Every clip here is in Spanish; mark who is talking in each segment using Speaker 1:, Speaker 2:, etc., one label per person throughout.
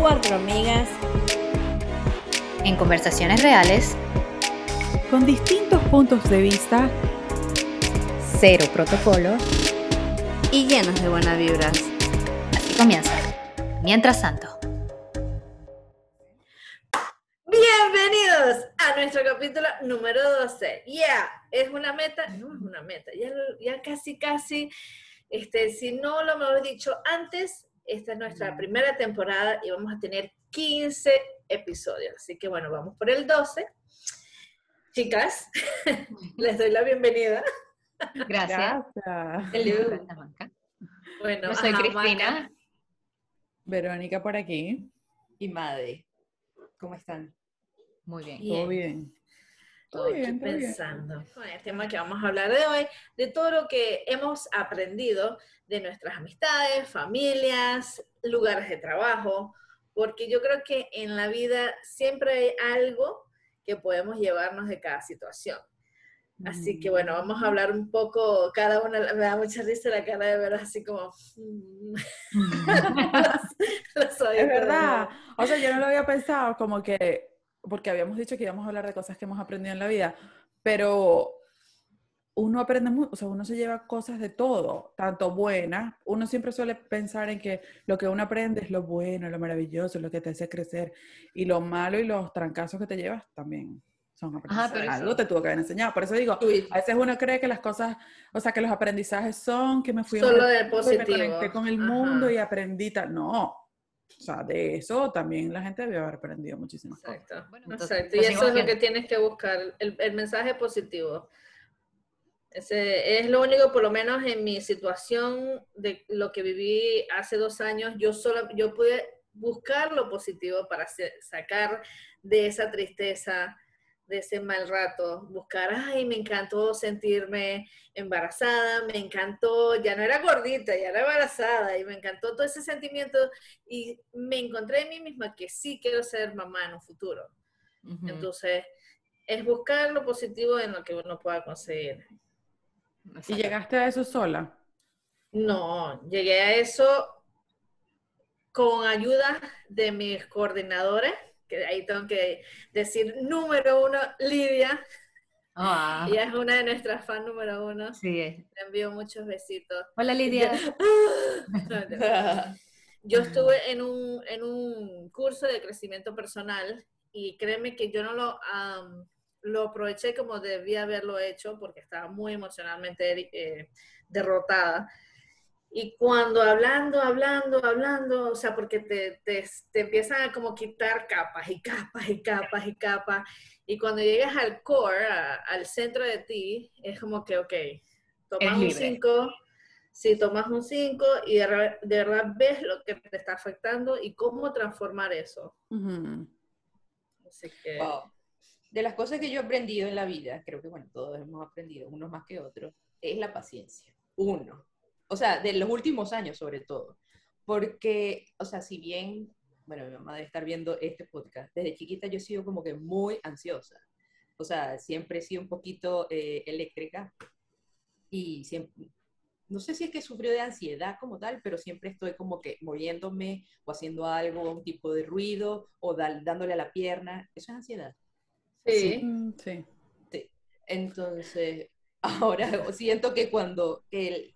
Speaker 1: Cuatro amigas
Speaker 2: en conversaciones reales,
Speaker 3: con distintos puntos de vista,
Speaker 2: cero protocolo
Speaker 1: y llenos de buenas vibras.
Speaker 2: Así comienza. Mientras tanto.
Speaker 1: Capítulo número 12. Ya, es una meta, no es una meta, ya, ya casi, casi, este, si no lo hemos dicho antes, esta es nuestra primera temporada y vamos a tener 15 episodios. Así que bueno, vamos por el 12. Chicas, les doy la bienvenida.
Speaker 2: Gracias.
Speaker 3: Gracias.
Speaker 2: Bueno, Yo soy Cristina.
Speaker 3: Verónica por aquí.
Speaker 4: Y Made. ¿Cómo están?
Speaker 2: Muy bien.
Speaker 3: Todo bien.
Speaker 1: Todo bien, pensando. Con el tema que vamos a hablar de hoy, de todo lo que hemos aprendido de nuestras amistades, familias, lugares de trabajo, porque yo creo que en la vida siempre hay algo que podemos llevarnos de cada situación. Así que bueno, vamos a hablar un poco, cada una, me da mucha risa la cara de ver así como...
Speaker 3: es verdad, o sea, yo no lo había pensado como que porque habíamos dicho que íbamos a hablar de cosas que hemos aprendido en la vida, pero uno aprende mucho, o sea, uno se lleva cosas de todo, tanto buenas. Uno siempre suele pensar en que lo que uno aprende es lo bueno, lo maravilloso, lo que te hace crecer. Y lo malo y los trancazos que te llevas también son aprendizajes. Algo te tuvo que haber enseñado. Por eso digo, a veces uno cree que las cosas, o sea, que los aprendizajes son que me fui
Speaker 1: Solo
Speaker 3: a
Speaker 1: del positivo.
Speaker 3: me conecté con el mundo y aprendí tal. No, o sea, de eso también la gente debe haber aprendido muchísimas
Speaker 1: Exacto. Exacto. Y eso es lo que tienes que buscar, el, el, mensaje positivo. Ese es lo único, por lo menos en mi situación de lo que viví hace dos años, yo solo, yo pude buscar lo positivo para sacar de esa tristeza, de ese mal rato, buscar, ay, me encantó sentirme embarazada, me encantó, ya no era gordita, ya era embarazada, y me encantó todo ese sentimiento, y me encontré en mí misma que sí quiero ser mamá en un futuro. Entonces, es buscar lo positivo en lo que uno pueda conseguir.
Speaker 3: ¿Y llegaste a eso sola?
Speaker 1: No, llegué a eso con ayuda de mis coordinadores que ahí tengo que decir número uno, Lidia.
Speaker 2: Ah.
Speaker 1: Ella es una de nuestras fans número uno.
Speaker 2: Sí.
Speaker 1: Le envío muchos besitos.
Speaker 2: Hola, Lidia.
Speaker 1: Yo estuve en un, en un curso de crecimiento personal y créeme que yo no lo, lo aproveché como debía haberlo hecho porque estaba muy emocionalmente eh, derrotada. Y cuando hablando, hablando, hablando, o sea, porque te, te, te, empiezan a como quitar capas y capas y capas y capas. Y cuando llegas al core, al centro de ti, es como que, ok, tomas un 5, sí, tomas un 5 y de, de, verdad ves lo que te está afectando y cómo transformar eso.
Speaker 4: Así que... Wow. De las cosas que yo he aprendido en la vida, creo que, bueno, todos hemos aprendido, unos más que otros, es la paciencia. Uno o sea, de los últimos años sobre todo. Porque, o sea, si bien, bueno, mi mamá debe estar viendo este podcast, desde chiquita yo he sido como que muy ansiosa. O sea, siempre he sido un poquito eh, eléctrica y siempre, no sé si es que sufrió de ansiedad como tal, pero siempre estoy como que moviéndome o haciendo algo, un tipo de ruido o dándole a la pierna. Eso es ansiedad.
Speaker 1: Sí.
Speaker 3: Sí.
Speaker 4: sí. Entonces, ahora siento que cuando el,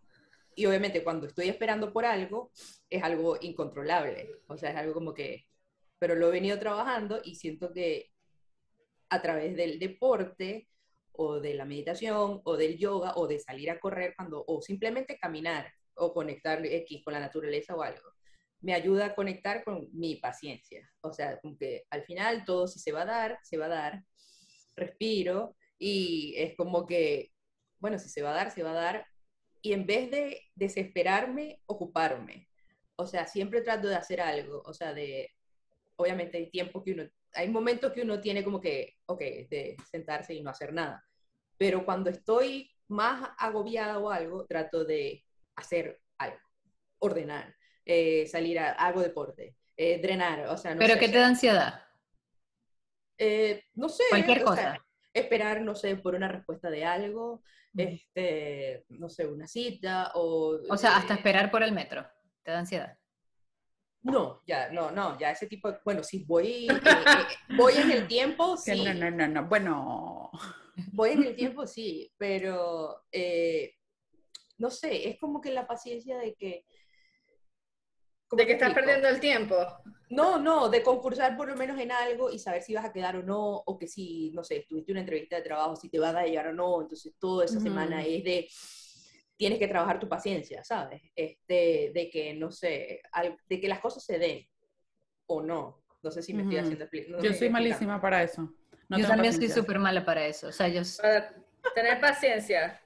Speaker 4: y obviamente cuando estoy esperando por algo, es algo incontrolable. O sea, es algo como que, pero lo he venido trabajando y siento que a través del deporte o de la meditación o del yoga o de salir a correr cuando, o simplemente caminar o conectar X con la naturaleza o algo, me ayuda a conectar con mi paciencia. O sea, como que al final todo si se va a dar, se va a dar, respiro y es como que, bueno, si se va a dar, se va a dar, y en vez de desesperarme, ocuparme. O sea, siempre trato de hacer algo, o sea, de, obviamente hay tiempo que uno, hay momentos que uno tiene como que, ok, de sentarse y no hacer nada, pero cuando estoy más agobiada o algo, trato de hacer algo, ordenar, eh, salir a algo deporte, eh, drenar, o sea, no
Speaker 2: ¿Pero
Speaker 4: sé,
Speaker 2: qué te da ansiedad?
Speaker 4: Eh, no sé.
Speaker 2: Cualquier cosa.
Speaker 4: Sea, esperar, no sé, por una respuesta de algo, este, no sé, una cita o...
Speaker 2: O sea, hasta esperar por el metro, ¿te da ansiedad?
Speaker 4: No, ya, no, no, ya ese tipo de, bueno, si voy, eh, eh, voy en el tiempo, sí.
Speaker 3: No, no, no, no, bueno.
Speaker 4: Voy en el tiempo, sí, pero eh, no sé, es como que la paciencia de que...
Speaker 1: De que estás perdiendo el tiempo.
Speaker 4: No, no, de concursar por lo menos en algo y saber si vas a quedar o no, o que si, no sé, tuviste una entrevista de trabajo, si te van a llegar o no, entonces toda esa semana es de tienes que trabajar tu paciencia, ¿sabes? Este, de que, no sé, de que las cosas se den o no. No sé si me estoy haciendo explicar.
Speaker 3: yo soy malísima para eso.
Speaker 2: yo también soy súper mala para eso. O sea, yo...
Speaker 1: Para tener paciencia.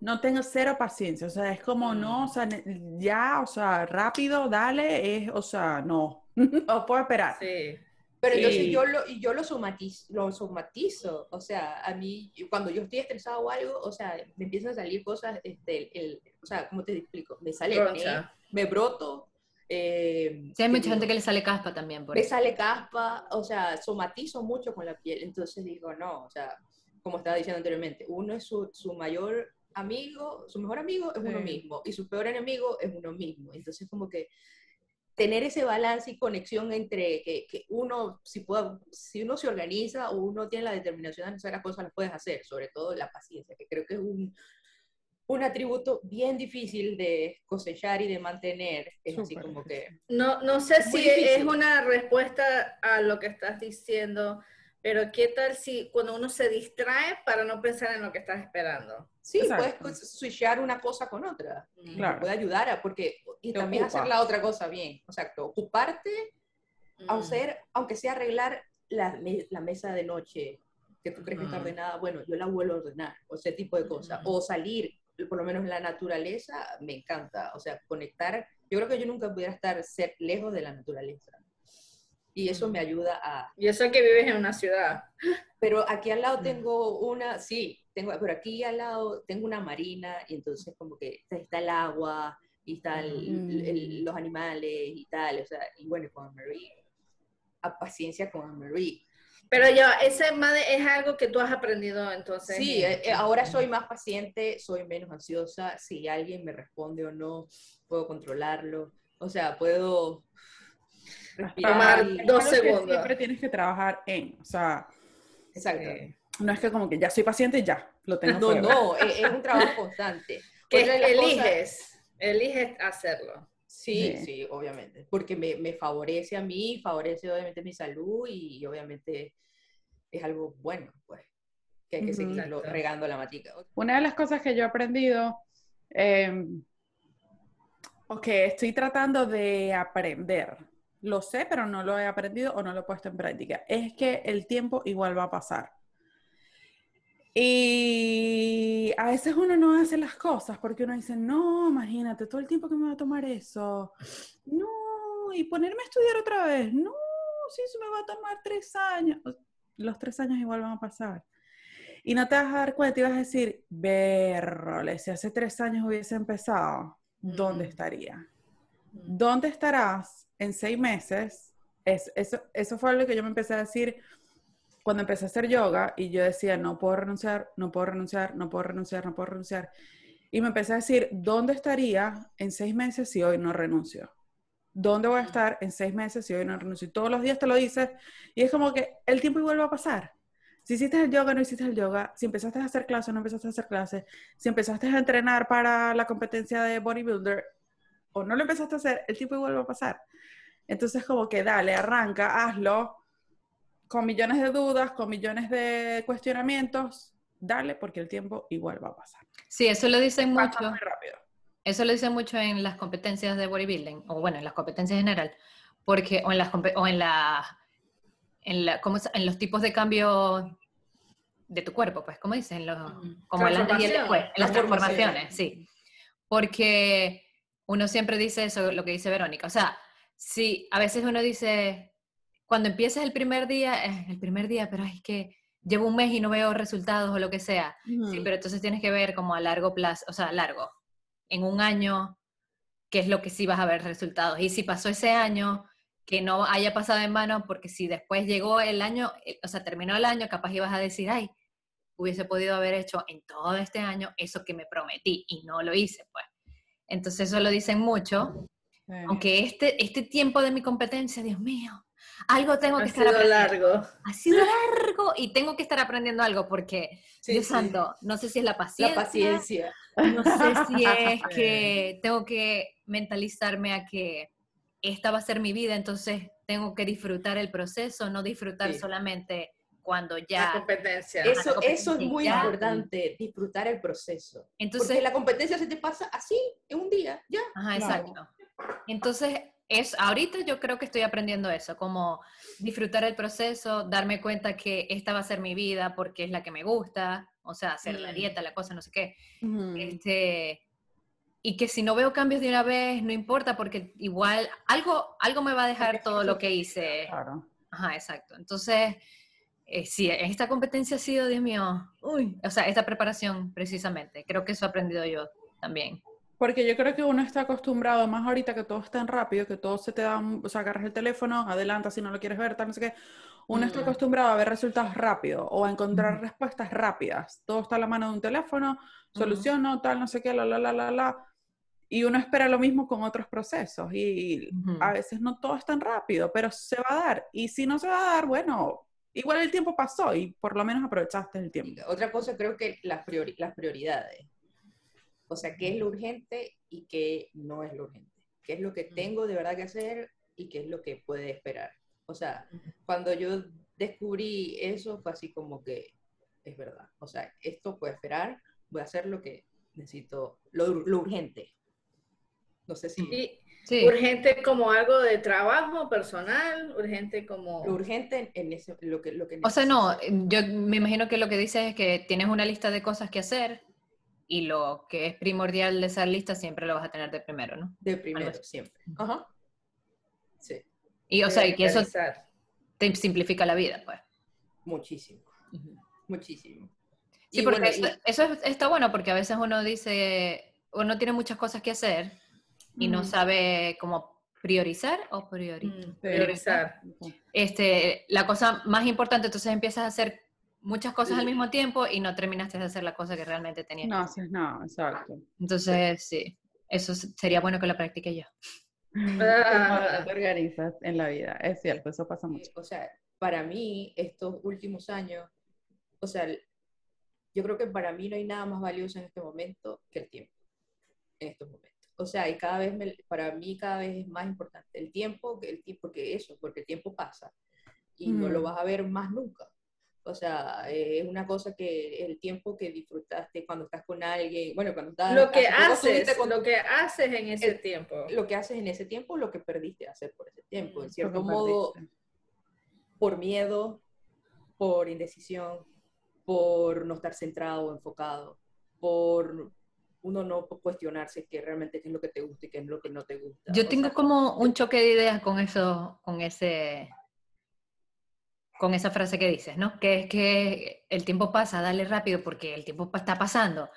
Speaker 3: No tengo cero paciencia, o sea, es como no, o sea, ya, o sea, rápido, dale, es, o sea, no, no puedo esperar.
Speaker 1: Sí.
Speaker 4: Pero entonces yo lo, yo lo, somatizo, lo somatizo, o sea, a mí, cuando yo estoy estresado o algo, o sea, me empiezan a salir cosas, este, el, o sea, ¿cómo te explico? Me sale, me, broto. Eh,
Speaker 2: sí, hay mucha gente que le sale caspa también.
Speaker 4: Por me sale caspa, o sea, somatizo mucho con la piel, entonces digo, no, o sea, como estaba diciendo anteriormente, uno es su, su mayor amigo, su mejor amigo es uno mismo y su peor enemigo es uno mismo. Entonces como que tener ese balance y conexión entre que, que uno, si, pueda, si uno se organiza o uno tiene la determinación de hacer las cosas, las puedes hacer, sobre todo la paciencia, que creo que es un, un atributo bien difícil de cosechar y de mantener. Es así como que...
Speaker 1: No, no sé si es una respuesta a lo que estás diciendo, pero ¿qué tal si cuando uno se distrae para no pensar en lo que estás esperando?
Speaker 4: Sí, puedes switchar una cosa con otra. Claro. Puede ayudar a, porque, y también hacer la otra cosa bien. O sea, ocuparte, mm. hacer, aunque sea arreglar la, la, mesa de noche que tú crees que está mm. ordenada, bueno, yo la vuelvo a ordenar, o ese tipo de cosas. O salir, por lo menos la naturaleza, me encanta. O sea, conectar. Yo creo que yo nunca pudiera estar ser lejos de la naturaleza y eso me ayuda a...
Speaker 1: Y eso que vives en una ciudad.
Speaker 4: Pero aquí al lado tengo una, sí, tengo, pero aquí al lado tengo una marina y entonces como que está el agua y están mm. los animales y tal, o sea, y bueno, con Marie, a paciencia con Marie.
Speaker 1: Pero ya, ese es algo que tú has aprendido entonces.
Speaker 4: Sí, eh, eh, ahora soy más paciente, soy menos ansiosa, si alguien me responde o no, puedo controlarlo, o sea, puedo
Speaker 1: Tomar dos segundos.
Speaker 3: siempre tienes que trabajar en, o sea.
Speaker 4: Exacto. Eh,
Speaker 3: no es que como que ya soy paciente y ya, lo tengo.
Speaker 4: No, no, es, un trabajo constante.
Speaker 1: que eliges, eliges hacerlo.
Speaker 4: Sí, sí, obviamente, porque me, me, favorece a mí, favorece obviamente mi salud y, obviamente es algo bueno, pues, que hay que seguirlo regando la matica.
Speaker 3: Una de las cosas que yo he aprendido, eh, o que estoy tratando de aprender, lo sé, pero no lo he aprendido o no lo he puesto en práctica, es que el tiempo igual va a pasar. Y a veces uno no hace las cosas porque uno dice, no, imagínate, todo el tiempo que me va a tomar eso. No, y ponerme a estudiar otra vez. No, si eso me va a tomar tres años. Los tres años igual van a pasar. Y no te vas a dar cuenta y vas a decir, verrole, si hace tres años hubiese empezado, ¿dónde estaría? ¿Dónde estarás en seis meses, es, eso, eso fue lo que yo me empecé a decir cuando empecé a hacer yoga y yo decía, no puedo renunciar, no puedo renunciar, no puedo renunciar, no puedo renunciar. Y me empecé a decir, ¿dónde estaría en seis meses si hoy no renuncio? ¿Dónde voy a estar en seis meses si hoy no renuncio? Y todos los días te lo dices y es como que el tiempo igual va a pasar. Si hiciste el yoga, no hiciste el yoga. Si empezaste a hacer clases, no empezaste a hacer clases. Si empezaste a entrenar para la competencia de bodybuilder o no lo empezaste a hacer, el tiempo igual va a pasar. Entonces, como que dale, arranca, hazlo, con millones de dudas, con millones de cuestionamientos, dale, porque el tiempo igual va a pasar.
Speaker 2: Sí, eso lo dicen mucho. Muy rápido. Eso lo dicen mucho en las competencias de bodybuilding, o bueno, en las competencias en general, porque, o en las, o en la, en, la, ¿cómo, en los tipos de cambio de tu cuerpo, pues, como dicen, los, como las, en las transformaciones, sí. Porque uno siempre dice eso, lo que dice Verónica, o sea, Sí, a veces uno dice, cuando empiezas el primer día, es el primer día, pero es que llevo un mes y no veo resultados o lo que sea. Sí, pero entonces tienes que ver como a largo plazo, o sea, largo, en un año, qué es lo que sí vas a ver resultados. Y si pasó ese año, que no haya pasado en vano, porque si después llegó el año, eh, o sea, terminó el año, capaz ibas a decir, ay, hubiese podido haber hecho en todo este año eso que me prometí y no lo hice, pues. Entonces eso lo dicen mucho, aunque este, este tiempo de mi competencia, Dios mío, algo tengo que estar
Speaker 1: aprendiendo. largo.
Speaker 2: Ha sido largo y tengo que estar aprendiendo algo porque, Dios santo, no sé si es la paciencia.
Speaker 4: La paciencia.
Speaker 2: No sé si es que tengo que mentalizarme a que esta va a ser mi vida, entonces tengo que disfrutar el proceso, no disfrutar solamente cuando ya...
Speaker 1: La competencia.
Speaker 4: Eso, eso es muy importante, disfrutar el proceso. Entonces, Porque la competencia se te pasa así, en un día, ya.
Speaker 2: Ajá, exacto. Entonces, es, ahorita yo creo que estoy aprendiendo eso, como disfrutar el proceso, darme cuenta que esta va a ser mi vida porque es la que me gusta, o sea, hacer la mm. dieta, la cosa, no sé qué. Este, y que si no veo cambios de una vez, no importa, porque igual algo, algo me va a dejar todo lo que hice. Claro. Ajá, exacto. Entonces, eh, sí, esta competencia ha sido, Dios mío, uy, o sea, esta preparación precisamente, creo que eso he aprendido yo también.
Speaker 3: Porque yo creo que uno está acostumbrado, más ahorita que todo es tan rápido, que todo se te da, o sea, agarras el teléfono, adelanta si no lo quieres ver, tal, no sé qué. Uno está acostumbrado a ver resultados rápidos o a encontrar respuestas rápidas. Todo está a la mano de un teléfono, soluciono, tal, no sé qué, la, la, la, la, la. Y uno espera lo mismo con otros procesos. Y a veces no todo es tan rápido, pero se va a dar. Y si no se va a dar, bueno, igual el tiempo pasó y por lo menos aprovechaste el tiempo.
Speaker 4: Otra cosa creo que las, las prioridades. O sea, qué es lo urgente y qué no es lo urgente. ¿Qué es lo que tengo de verdad que hacer y qué es lo que puede esperar? O sea, cuando yo descubrí eso fue así como que es verdad. O sea, esto puede esperar, voy a hacer lo que necesito, lo, urgente. No sé si...
Speaker 1: Urgente como algo de trabajo personal, urgente como...
Speaker 4: urgente en ese, lo que... Lo que
Speaker 2: o sea, no, yo me imagino que lo que dices es que tienes una lista de cosas que hacer y lo que es primordial de esa lista siempre lo vas a tener de primero, ¿no?
Speaker 4: De primero, siempre. Ajá.
Speaker 2: Sí. Y o sea, y que eso te simplifica la vida, pues.
Speaker 4: Muchísimo. Muchísimo.
Speaker 2: Sí, porque eso, está bueno porque a veces uno dice, uno tiene muchas cosas que hacer y no sabe cómo priorizar o
Speaker 1: mm, priorizar.
Speaker 2: Este, la cosa más importante, entonces empiezas a hacer muchas cosas al mismo tiempo y no terminaste de hacer la cosa que realmente tenías.
Speaker 3: No, sí, no, exacto.
Speaker 2: Entonces, sí, eso sería bueno que lo practique yo.
Speaker 3: Ah. te organizas en la vida, es cierto, eso pasa mucho.
Speaker 4: O sea, para mí, estos últimos años, o sea, yo creo que para mí no hay nada más valioso en este momento que el tiempo, en estos momentos. O sea, y cada vez, para mí cada vez es más importante el tiempo, que el tiempo, porque eso, porque el tiempo pasa y no lo vas a ver más nunca. O sea, es una cosa que el tiempo que disfrutaste cuando estás con alguien, bueno, cuando estás...
Speaker 1: Lo que haces, lo que haces en ese tiempo.
Speaker 4: Lo que haces en ese tiempo, lo que perdiste hacer por ese tiempo. En cierto modo, por miedo, por indecisión, por no estar centrado enfocado, por uno no cuestionarse qué realmente qué es lo que te gusta y qué es lo que no te gusta.
Speaker 2: Yo tengo como un choque de ideas con eso, con ese con esa frase que dices, ¿no? Que es que el tiempo pasa, dale rápido porque el tiempo está pasando.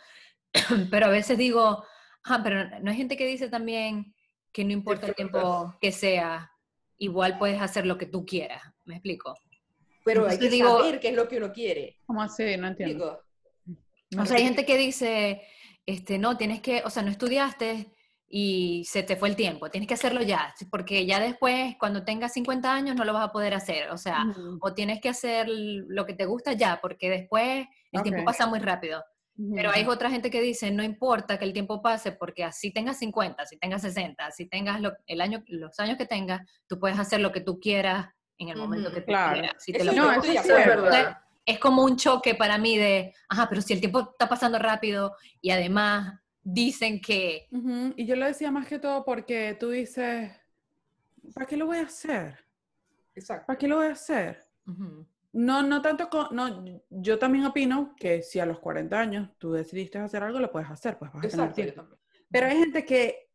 Speaker 2: pero a veces digo, ah, pero no hay gente que dice también que no importa el tiempo que sea, igual puedes hacer lo que tú quieras. ¿Me explico?
Speaker 4: Pero hay que digo, saber qué es lo que uno quiere.
Speaker 3: ¿Cómo así? No entiendo.
Speaker 2: o sea, hay gente que dice, este, no, tienes que, o sea, no estudiaste, y se te fue el tiempo, tienes que hacerlo ya, porque ya después, cuando tengas 50 años, no lo vas a poder hacer, o sea, o tienes que hacer lo que te gusta ya, porque después el tiempo pasa muy rápido. Pero hay otra gente que dice, no importa que el tiempo pase, porque así tengas 50, si tengas 60, si tengas el año, los años que tengas, tú puedes hacer lo que tú quieras en el momento que tú quieras. Si te lo no, es, verdad. Es como un choque para mí de, ajá, pero si el tiempo está pasando rápido y además dicen que...
Speaker 3: Y yo lo decía más que todo porque tú dices, ¿para qué lo voy a hacer? Exacto. ¿Para qué lo voy a hacer? No, no tanto con, no, yo también opino que si a los 40 años tú decidiste hacer algo, lo puedes hacer, pues vas a tener Pero hay gente que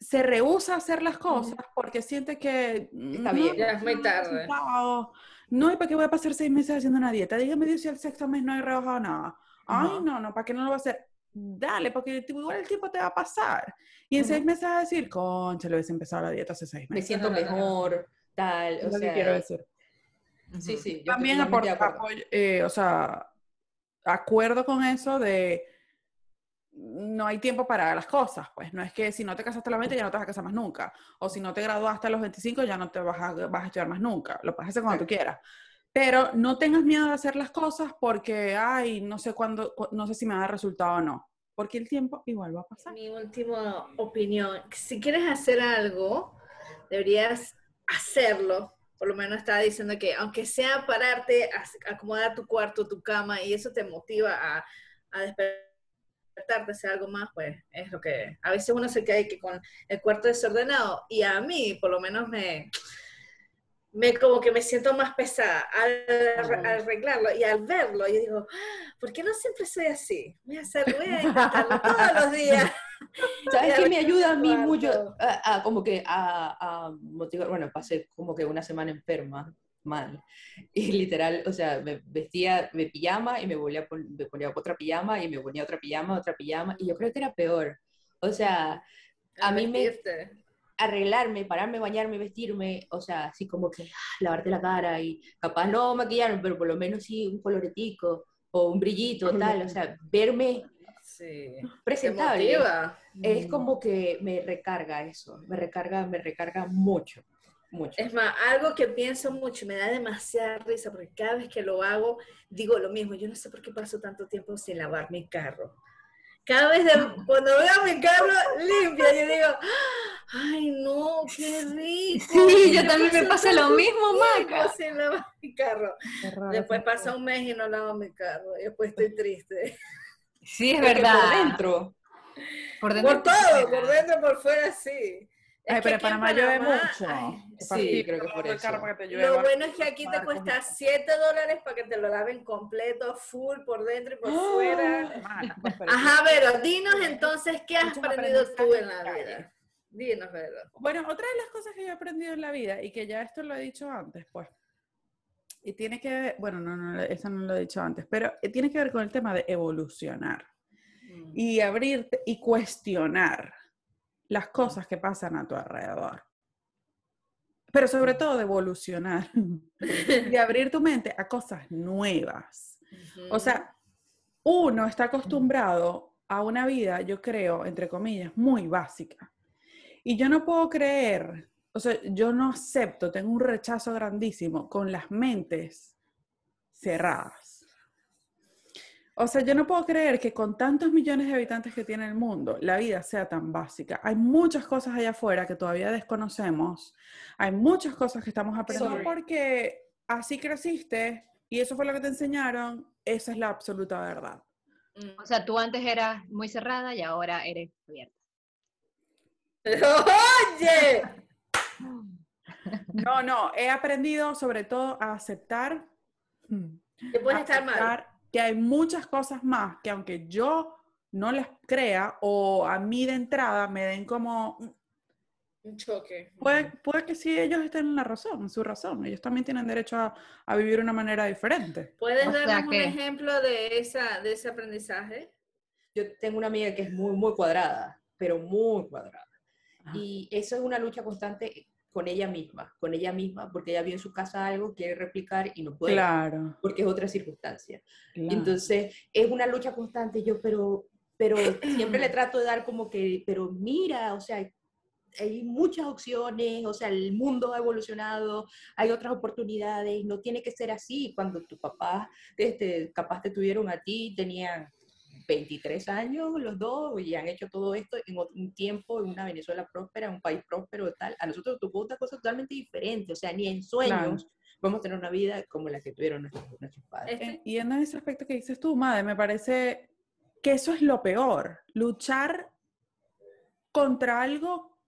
Speaker 3: se rehúsa a hacer las cosas porque siente que
Speaker 1: está bien, ya es muy tarde.
Speaker 3: No, ¿y para qué voy a pasar seis meses haciendo una dieta? Dígame Dios si el sexto mes no he rebajado nada. Ay, no, no, ¿para qué no lo voy a hacer? dale, porque igual el tiempo te va a pasar. Y en seis meses vas a decir, concha, lo hubiese empezado la dieta hace seis meses.
Speaker 4: Me siento mejor, tal.
Speaker 3: o sea, quiero decir.
Speaker 4: Sí, sí.
Speaker 3: También aporta, apoyo, eh, o sea, acuerdo con eso de no hay tiempo para las cosas, pues no es que si no te casaste a los 20 ya no te vas a casar más nunca, o si no te graduaste a los 25 ya no te vas a, vas a estudiar más nunca, lo puedes hacer cuando tú quieras. Pero no tengas miedo de hacer las cosas porque, ay, no sé cuándo, no sé si me da resultado o no, porque el tiempo igual va a pasar.
Speaker 1: Mi última opinión, si quieres hacer algo, deberías hacerlo. Por lo menos estaba diciendo que aunque sea pararte, acomodar tu cuarto, tu cama, y eso te motiva a, a despertarte, hacer algo más, pues es lo que a veces uno se queda que con el cuarto desordenado y a mí por lo menos me, me como que me siento más pesada al, arreglarlo y al verlo, yo digo, ah, ¿por qué no siempre soy así? Voy a hacer, voy a intentarlo todos los días.
Speaker 4: ¿Sabes qué me ayuda a mí mucho a, como que a, a, motivar? Bueno, pasé como que una semana enferma, mal, y literal, o sea, me vestía de pijama y me, volvía, me ponía otra pijama y me ponía otra pijama, otra pijama, y yo creo que era peor. O sea, a mí me arreglarme, pararme, bañarme, vestirme, o sea, así como que ah, lavarte la cara y capaz no maquillarme, pero por lo menos sí un coloretico o un brillito, tal, o sea, verme presentable. Es mm. como que me recarga eso, me recarga, me recarga mucho. Mucho.
Speaker 1: Es más, algo que pienso mucho, me da demasiada risa, porque cada vez que lo hago, digo lo mismo, yo no sé por qué paso tanto tiempo sin lavar mi carro cada vez cuando veo mi carro limpia, yo digo, ay no, qué rico.
Speaker 2: Sí, yo también me pasa lo mismo, Maca.
Speaker 1: Sin lavar mi carro. Después pasa un mes y no lavo mi carro, y después estoy triste.
Speaker 2: Sí, es verdad.
Speaker 4: Por dentro.
Speaker 1: Por, dentro, por todo, por dentro, por fuera, sí.
Speaker 3: Ay, pero para Panamá llueve mucho.
Speaker 4: sí, creo que por eso.
Speaker 1: Lo bueno es que aquí te cuesta 7 dólares para que te lo laven completo, full, por dentro y por ¡Ah! fuera. Ajá, pero dinos entonces, ¿qué has aprendido tú en la vida? Dinos, Vero.
Speaker 3: Bueno, otra de las cosas que yo he aprendido en la vida, y que ya esto lo he dicho antes, pues, y tiene que ver, bueno, no, no, eso no lo he dicho antes, pero tiene que ver con el tema de evolucionar mm. y abrirte y cuestionar las cosas que pasan a tu alrededor. Pero sobre todo de evolucionar, de abrir tu mente a cosas nuevas. O sea, uno está acostumbrado a una vida, yo creo, entre comillas, muy básica. Y yo no puedo creer, o sea, yo no acepto, tengo un rechazo grandísimo con las mentes cerradas. O sea, yo no puedo creer que con tantos millones de habitantes que tiene el mundo, la vida sea tan básica. Hay muchas cosas allá afuera que todavía desconocemos. Hay muchas cosas que estamos aprendiendo. porque así creciste y eso fue lo que te enseñaron, esa es la absoluta verdad.
Speaker 2: Mm. O sea, tú antes eras muy cerrada y ahora eres abierta.
Speaker 1: ¡Oye!
Speaker 3: No, no, he aprendido sobre todo a aceptar.
Speaker 1: Que puedes estar mal
Speaker 3: que hay muchas cosas más que aunque yo no las crea o a mí de entrada me den como...
Speaker 1: Un choque.
Speaker 3: Puede, puede que sí ellos estén en la razón, en su razón. Ellos también tienen derecho a, a vivir de una manera diferente.
Speaker 1: ¿Puedes darnos un ejemplo de, esa, de ese aprendizaje?
Speaker 4: Yo tengo una amiga que es muy, muy cuadrada, pero muy cuadrada. Y eso es una lucha constante con ella misma, con ella misma, porque ella vio en su casa algo, quiere replicar y no puede,
Speaker 3: claro.
Speaker 4: porque es otra circunstancia. Entonces, es una lucha constante, yo, pero, pero siempre le trato de dar como que, pero mira, o sea, hay muchas opciones, o sea, el mundo ha evolucionado, hay otras oportunidades, no tiene que ser así. Cuando tu papá, este, capaz te tuvieron a ti, tenían 23 años los dos y han hecho todo esto en un tiempo en una Venezuela próspera, en un país próspero tal. A nosotros tocó otra cosa totalmente diferente, o sea, ni en sueños vamos a tener una vida como la que tuvieron nuestros, padres.
Speaker 3: Este y en ese aspecto que dices tú, madre, me parece que eso es lo peor, luchar contra algo,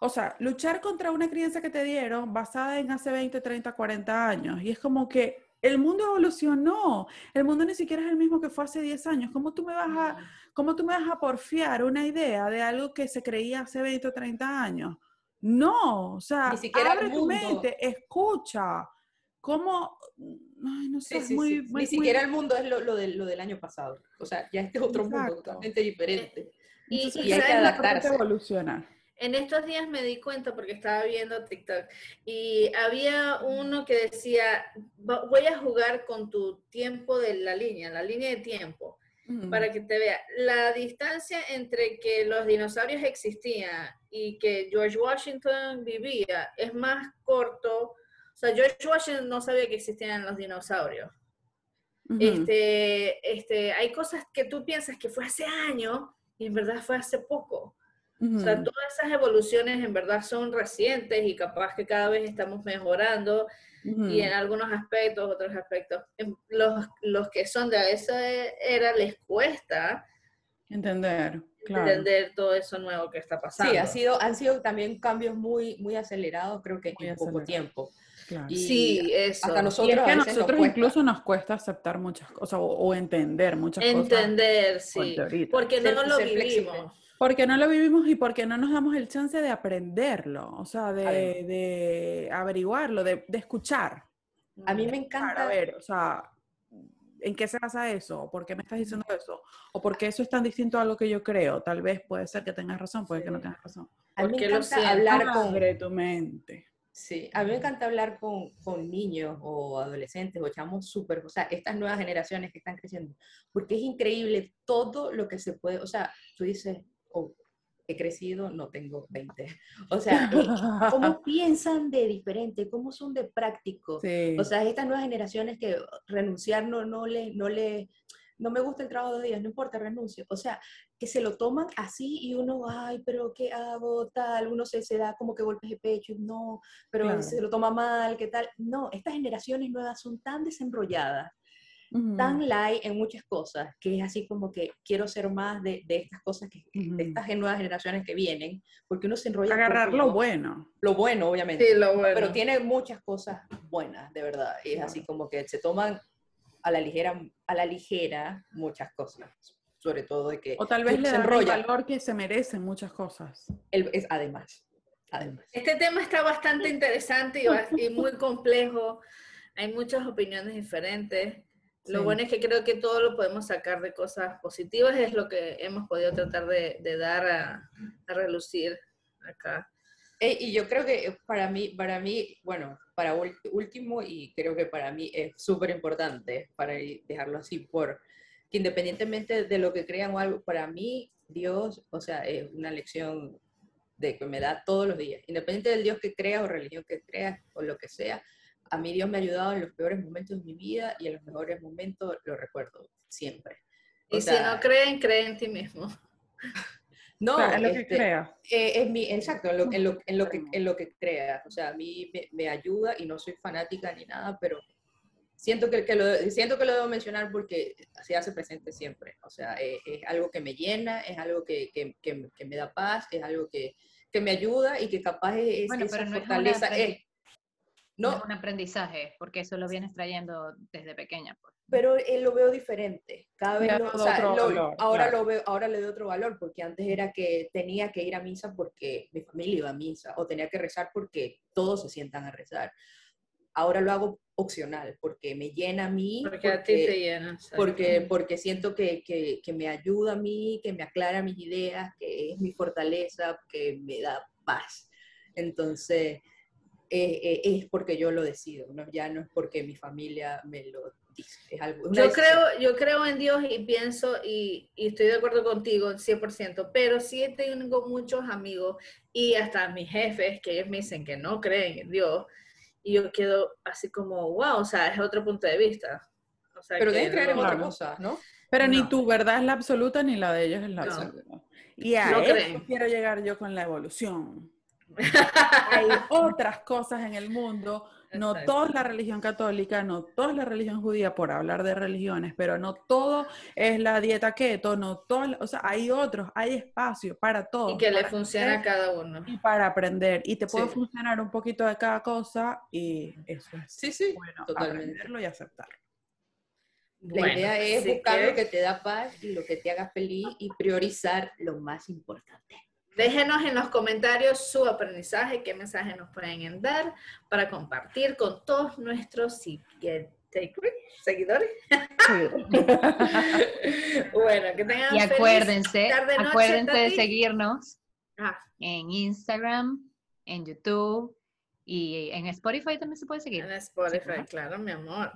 Speaker 3: o sea, luchar contra una crianza que te dieron basada en hace 20, 30, 40 años. Y es como que el mundo evolucionó. El mundo ni siquiera es el mismo que fue hace 10 años. ¿Cómo tú me vas a, cómo tú me vas a porfiar una idea de algo que se creía hace 20 o 30 años? No, o sea, ni siquiera abre tu mente, escucha. ¿Cómo?
Speaker 4: Ay, no sé, muy, Ni siquiera el mundo es lo, lo, lo, del año pasado. O sea, ya este es otro mundo totalmente diferente.
Speaker 3: Y, hay que adaptarse. evolucionar.
Speaker 1: En estos días me di cuenta porque estaba viendo TikTok y había uno que decía, voy a jugar con tu tiempo de la línea, la línea de tiempo, para que te vea. La distancia entre que los dinosaurios existían y que George Washington vivía es más corto. O sea, George Washington no sabía que existían los dinosaurios. este, este, hay cosas que tú piensas que fue hace años y en verdad fue hace poco. O sea, todas esas evoluciones en verdad son recientes y capaz que cada vez estamos mejorando y en algunos aspectos, otros aspectos. Los, los que son de esa era les cuesta
Speaker 3: entender,
Speaker 1: entender todo eso nuevo que está pasando.
Speaker 4: Sí, ha sido, han sido también cambios muy, muy acelerados, creo que en poco tiempo.
Speaker 1: sí, eso.
Speaker 3: Hasta nosotros, y es que a nosotros incluso nos cuesta aceptar muchas cosas o, entender muchas
Speaker 1: cosas. Entender, sí. Porque no lo vivimos.
Speaker 3: Porque no lo vivimos y porque no nos damos el chance de aprenderlo, o sea, de, averiguarlo, de, escuchar.
Speaker 4: A mí me encanta.
Speaker 3: A ver, o sea, ¿en qué se basa eso? ¿Por qué me estás diciendo eso? ¿O por qué eso es tan distinto a lo que yo creo? Tal vez puede ser que tengas razón, puede que no tengas razón.
Speaker 4: A mí me encanta hablar con...
Speaker 3: tu mente.
Speaker 4: Sí, a mí me encanta hablar con, con niños o adolescentes o chamos súper, o sea, estas nuevas generaciones que están creciendo, porque es increíble todo lo que se puede, o sea, tú dices, he crecido, no tengo 20. O sea, eh, ¿cómo piensan de diferente? ¿Cómo son de práctico? O sea, estas nuevas generaciones que renunciar no, no le, no le, no me gusta el trabajo de días, no importa, renuncio. O sea, que se lo toman así y uno, ay, pero ¿qué hago? Tal, uno se, se da como que golpes de pecho, no, pero se lo toma mal, ¿qué tal? No, estas generaciones nuevas son tan desenrolladas tan light en muchas cosas, que es así como que quiero ser más de, de estas cosas, que, de estas nuevas generaciones que vienen, porque uno se enrolla.
Speaker 3: Agarrar lo bueno.
Speaker 4: Lo bueno, obviamente.
Speaker 1: Sí, lo bueno.
Speaker 4: Pero tiene muchas cosas buenas, de verdad. Y es así como que se toman a la ligera, a la ligera muchas cosas. Sobre todo de que...
Speaker 3: O tal vez le dan el valor que se merecen muchas cosas.
Speaker 4: El, es, además, además.
Speaker 1: Este tema está bastante interesante y, y muy complejo. Hay muchas opiniones diferentes. Lo bueno es que creo que todo lo podemos sacar de cosas positivas, es lo que hemos podido tratar de, dar a, relucir acá.
Speaker 4: Eh, y yo creo que para mí, para mí, bueno, para último, y creo que para mí es súper importante, para dejarlo así, por que independientemente de lo que crean o algo, para mí Dios, o sea, es una lección de que me da todos los días, independiente del Dios que creas o religión que creas o lo que sea, a mí Dios me ha ayudado en los peores momentos de mi vida y en los mejores momentos lo recuerdo siempre.
Speaker 1: y si no creen, creen en ti mismo.
Speaker 4: No,
Speaker 3: es lo que este, crea.
Speaker 4: Eh, es mi, exacto, en lo, en, lo, en lo, que, en lo que crea. O sea, a mí me, me, ayuda y no soy fanática ni nada, pero siento que, que, lo, siento que lo debo mencionar porque se hace presente siempre. O sea, es, es algo que me llena, es algo que, que, que, me da paz, es algo que, me ayuda y que capaz es,
Speaker 2: bueno, esa fortaleza. Es no. Es un aprendizaje, porque eso lo vienes trayendo desde pequeña. Pues.
Speaker 4: Pero él lo veo diferente. Cada vez lo, ahora lo veo, ahora le doy otro valor, porque antes era que tenía que ir a misa porque mi familia iba a misa, o tenía que rezar porque todos se sientan a rezar. Ahora lo hago opcional, porque me llena a mí.
Speaker 1: Porque, a ti te llena.
Speaker 4: Porque, porque siento que, que, que me ayuda a mí, que me aclara mis ideas, que es mi fortaleza, que me da paz. Entonces, eh, eh, es porque yo lo decido, ¿no? ya no es porque mi familia me lo dice. Es algo,
Speaker 1: yo, creo, yo creo en Dios y pienso, y, y, estoy de acuerdo contigo 100%, pero sí tengo muchos amigos y hasta mis jefes que ellos me dicen que no creen en Dios, y yo quedo así como, wow, o sea, es otro punto de vista.
Speaker 4: O sea, pero deben creer en otra cosa, ¿no?
Speaker 3: Pero ni tu verdad es la absoluta ni la de ellos es la absoluta. Y a eso quiero llegar yo con la evolución. Hay otras cosas en el mundo, no toda la religión católica, no toda la religión judía, por hablar de religiones, pero no todo es la dieta keto, no todo, o sea, hay otros, hay espacio para todo.
Speaker 1: Y que le funciona a cada uno.
Speaker 3: Y para aprender, y te puede funcionar un poquito de cada cosa, y eso es
Speaker 4: sí, sí,
Speaker 3: bueno, aprenderlo y aceptarlo.
Speaker 4: La idea es buscar lo que te da paz y lo que te haga feliz y priorizar lo más importante.
Speaker 1: Déjenos en los comentarios su aprendizaje, qué mensaje nos pueden dar para compartir con todos nuestros seguidores. bueno, que tengan
Speaker 2: Y acuérdense, acuérdense de seguirnos ah. en Instagram, en YouTube y en Spotify también se puede seguir.
Speaker 1: En Spotify, claro, mi amor.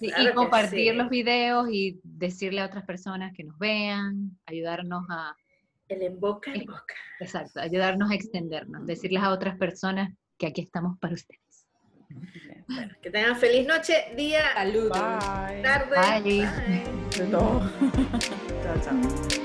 Speaker 2: y compartir los videos y decirle a otras personas que nos vean, ayudarnos a...
Speaker 1: El en boca en boca.
Speaker 2: Exacto, ayudarnos a extendernos, decirles a otras personas que aquí estamos para ustedes.
Speaker 1: Bueno, que tengan feliz noche, día,
Speaker 4: Saludos.
Speaker 1: tarde.
Speaker 2: Bye.
Speaker 3: Bye. chao, chao.